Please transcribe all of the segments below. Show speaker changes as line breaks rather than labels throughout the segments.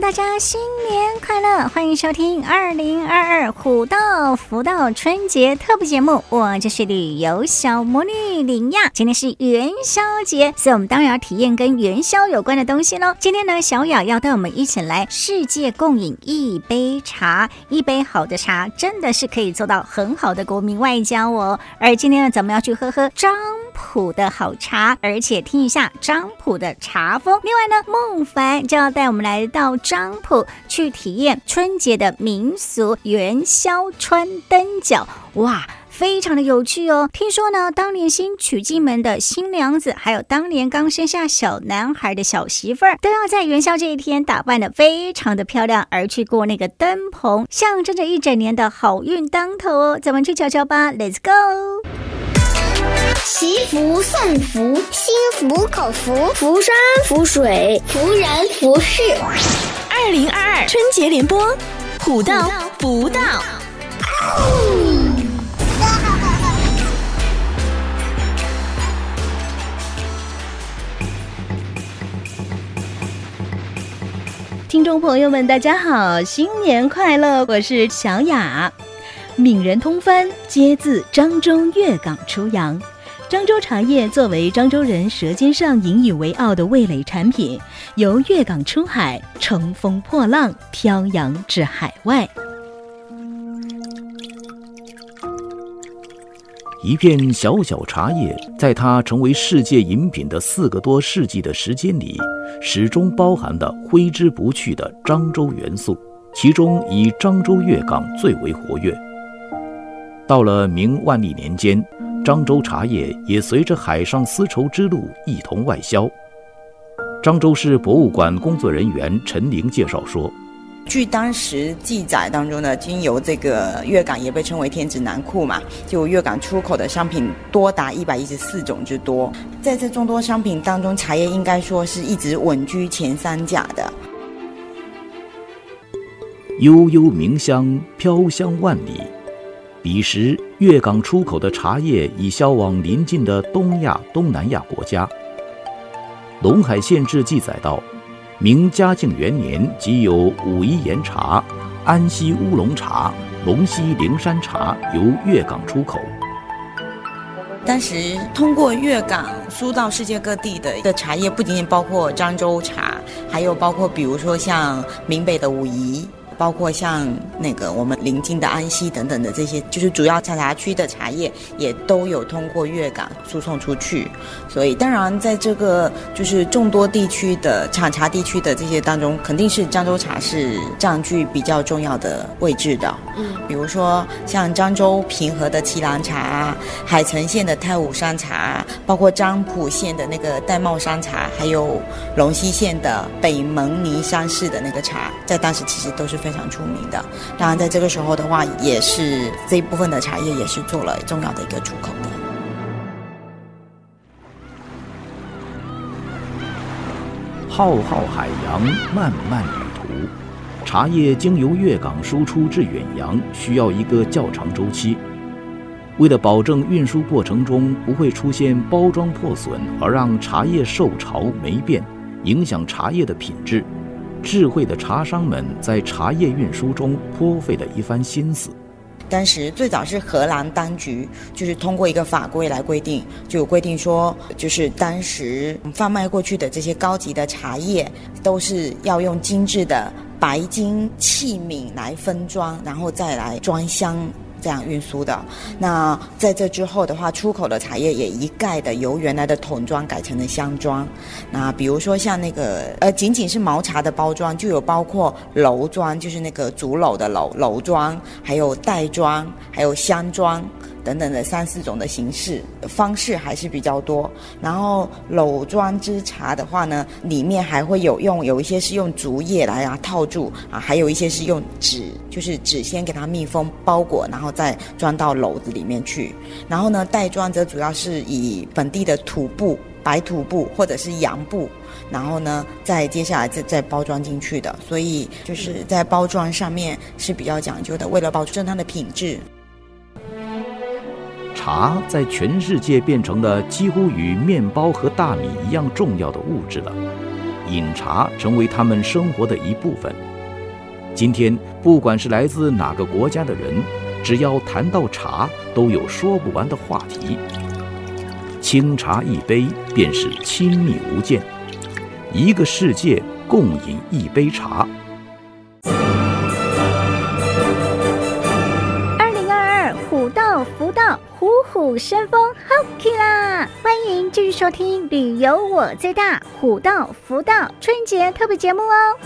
大家新年快乐！欢迎收听二零二二虎道福道春节特别节目，我就是旅游小魔女林亚。今天是元宵节，所以我们当然要体验跟元宵有关的东西喽。今天呢，小雅要带我们一起来世界共饮一杯茶，一杯好的茶真的是可以做到很好的国民外交哦。而今天呢，咱们要去喝喝张普的好茶，而且听一下张普的茶风。另外呢，孟凡就要带我们来到张普去体验春节的民俗元宵穿灯脚，哇，非常的有趣哦。听说呢，当年新娶进门的新娘子，还有当年刚生下小男孩的小媳妇儿，都要在元宵这一天打扮得非常的漂亮，而去过那个灯棚，象征着一整年的好运当头哦。咱们去瞧瞧吧，Let's go。
祈福送福，心服口服，福山福水，福人福事。
二零二二春节联播，虎到福到。
听众朋友们，大家好，新年快乐！我是小雅。闽人通番皆自漳州粤港出洋。漳州茶叶作为漳州人舌尖上引以为傲的味蕾产品，由粤港出海，乘风破浪，飘扬至海外。
一片小小茶叶，在它成为世界饮品的四个多世纪的时间里，始终包含的挥之不去的漳州元素，其中以漳州粤港最为活跃。到了明万历年间。漳州茶叶也随着海上丝绸之路一同外销。漳州市博物馆工作人员陈玲介绍说：“
据当时记载当中呢，经由这个粤港也被称为天子南库嘛，就粤港出口的商品多达一百一十四种之多。在这众多商品当中，茶叶应该说是一直稳居前三甲的。
悠悠茗香，飘香万里。”彼时，粤港出口的茶叶已销往邻近的东亚、东南亚国家。《陇海县志》记载道：“明嘉靖元年，即有武夷岩茶、安溪乌龙茶、龙溪灵山茶由粤港出口。”
当时通过粤港输到世界各地的的茶叶，不仅仅包括漳州茶，还有包括比如说像闽北的武夷。包括像那个我们邻近的安溪等等的这些，就是主要产茶区的茶叶，也都有通过粤港输送出去。所以，当然在这个就是众多地区的产茶地区的这些当中，肯定是漳州茶是占据比较重要的位置的。嗯，比如说像漳州平和的祁兰茶，海城县的太武山茶，包括漳浦县的那个玳瑁山茶，还有龙溪县的北蒙尼山市的那个茶，在当时其实都是。非常出名的，当然在这个时候的话，也是这一部分的茶叶也是做了重要的一个出口的。
浩浩海洋，漫漫旅途，茶叶经由粤港输出至远洋，需要一个较长周期。为了保证运输过程中不会出现包装破损而让茶叶受潮霉变，影响茶叶的品质。智慧的茶商们在茶叶运输中颇费了一番心思。
当时最早是荷兰当局，就是通过一个法规来规定，就规定说，就是当时贩卖过去的这些高级的茶叶，都是要用精致的白金器皿来分装，然后再来装箱。这样运输的，那在这之后的话，出口的茶叶也一概的由原来的桶装改成了箱装。那比如说像那个呃，仅仅是毛茶的包装，就有包括楼装，就是那个竹篓的篓楼装，还有袋装，还有箱装。等等的三四种的形式方式还是比较多。然后篓装之茶的话呢，里面还会有用有一些是用竹叶来啊套住啊，还有一些是用纸，就是纸先给它密封包裹，然后再装到篓子里面去。然后呢，袋装则主要是以本地的土布白土布或者是洋布，然后呢，再接下来再再包装进去的，所以就是在包装上面是比较讲究的，为了保证它的品质。
茶在全世界变成了几乎与面包和大米一样重要的物质了，饮茶成为他们生活的一部分。今天，不管是来自哪个国家的人，只要谈到茶，都有说不完的话题。清茶一杯，便是亲密无间。一个世界共饮一杯茶。
虎虎生风，好起啦！欢迎继续收听《旅游我最大虎道福道春节特别节目哦。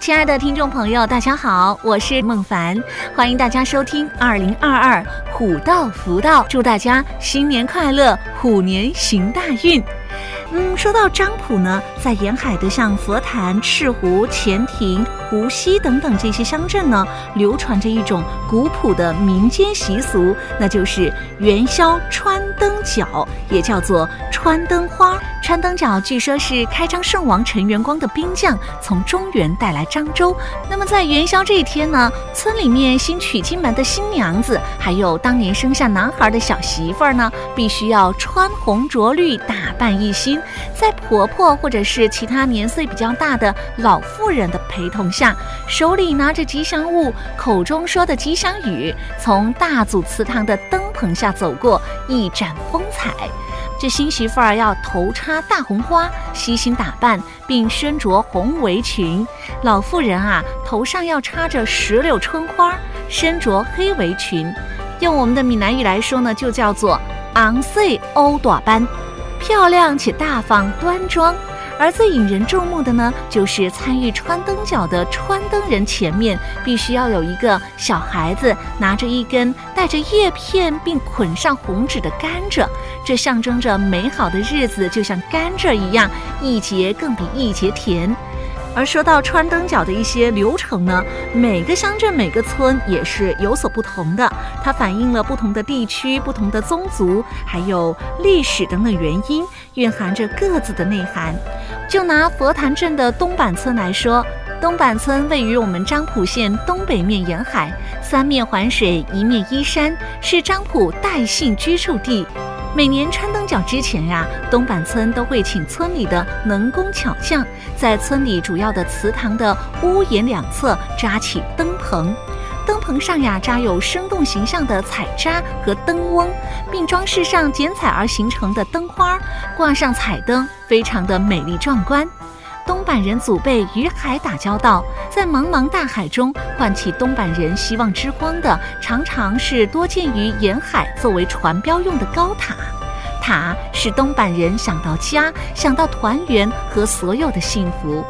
亲爱的听众朋友，大家好，我是孟凡，欢迎大家收听二零二二虎道福道，祝大家新年快乐，虎年行大运。嗯，说到漳浦呢，在沿海的像佛坛、赤湖、前亭、无锡等等这些乡镇呢，流传着一种古朴的民间习俗，那就是元宵穿灯脚，也叫做穿灯花。穿灯脚据说是开漳圣王陈元光的兵将从中原带来漳州。那么在元宵这一天呢，村里面新娶进门的新娘子，还有当年生下男孩的小媳妇儿呢，必须要穿红着绿，打扮一新，在婆婆或者是其他年岁比较大的老妇人的陪同下下，手里拿着吉祥物，口中说的吉祥语，从大祖祠堂的灯棚下走过，一展风采。这新媳妇儿要头插大红花，悉心打扮，并身着红围裙；老妇人啊，头上要插着石榴春花，身着黑围裙。用我们的闽南语来说呢，就叫做红水乌大班，漂亮且大方端庄。而最引人注目的呢，就是参与穿灯脚的穿灯人前面必须要有一个小孩子拿着一根带着叶片并捆上红纸的甘蔗，这象征着美好的日子就像甘蔗一样，一节更比一节甜。而说到穿灯脚的一些流程呢，每个乡镇、每个村也是有所不同的，它反映了不同的地区、不同的宗族，还有历史等等原因，蕴含着各自的内涵。就拿佛坛镇的东板村来说，东板村位于我们漳浦县东北面沿海，三面环水，一面依山，是漳浦代姓居住地。每年穿灯脚之前呀，东板村都会请村里的能工巧匠，在村里主要的祠堂的屋檐两侧扎起灯棚，灯棚上呀扎有生动形象的彩扎和灯翁，并装饰上剪彩而形成的灯花，挂上彩灯，非常的美丽壮观。东板人祖辈与海打交道，在茫茫大海中唤起东板人希望之光的，常常是多见于沿海作为船标用的高塔。塔使东板人想到家，想到团圆和所有的幸福，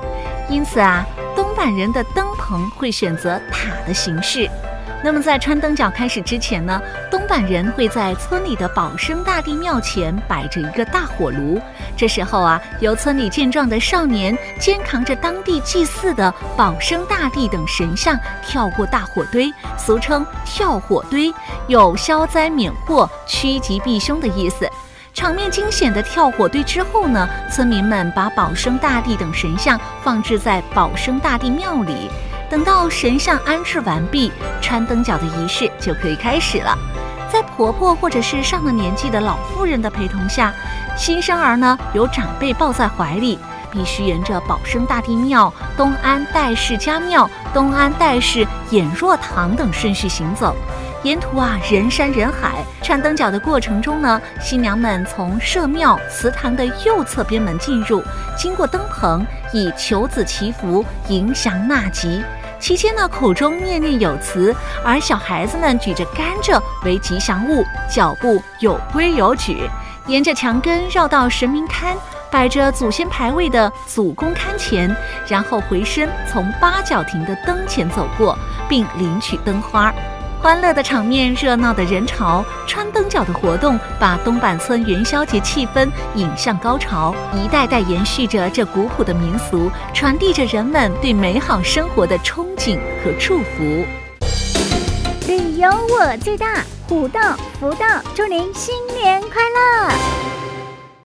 因此啊，东板人的灯棚会选择塔的形式。那么在穿灯脚开始之前呢，东板人会在村里的保生大帝庙前摆着一个大火炉。这时候啊，由村里健壮的少年肩扛着当地祭祀的保生大帝等神像跳过大火堆，俗称跳火堆，有消灾免祸、趋吉避凶的意思。场面惊险的跳火堆之后呢，村民们把保生大帝等神像放置在保生大帝庙里。等到神像安置完毕，穿灯脚的仪式就可以开始了。在婆婆或者是上了年纪的老妇人的陪同下，新生儿呢由长辈抱在怀里，必须沿着保生大帝庙、东安戴氏家庙、东安戴氏演若堂等顺序行走。沿途啊，人山人海。穿灯脚的过程中呢，新娘们从社庙祠堂的右侧边门进入，经过灯棚，以求子祈福、迎祥纳吉。期间呢，口中念念有词，而小孩子们举着甘蔗为吉祥物，脚步有规有矩，沿着墙根绕到神明龛，摆着祖先牌位的祖公龛前，然后回身从八角亭的灯前走过，并领取灯花。欢乐的场面，热闹的人潮，穿灯脚的活动，把东板村元宵节气氛引向高潮，一代代延续着这古朴的民俗，传递着人们对美好生活的憧憬和祝福。旅游我最大，虎道福道，祝您新年快乐！